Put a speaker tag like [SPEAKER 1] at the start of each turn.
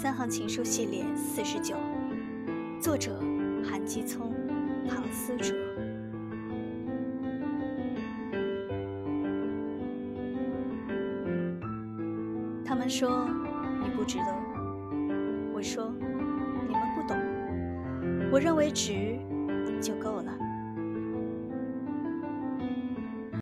[SPEAKER 1] 三行情书系列四十九，作者韩基聪、唐思哲。他们说你不值得，我说你们不懂。我认为值就够了。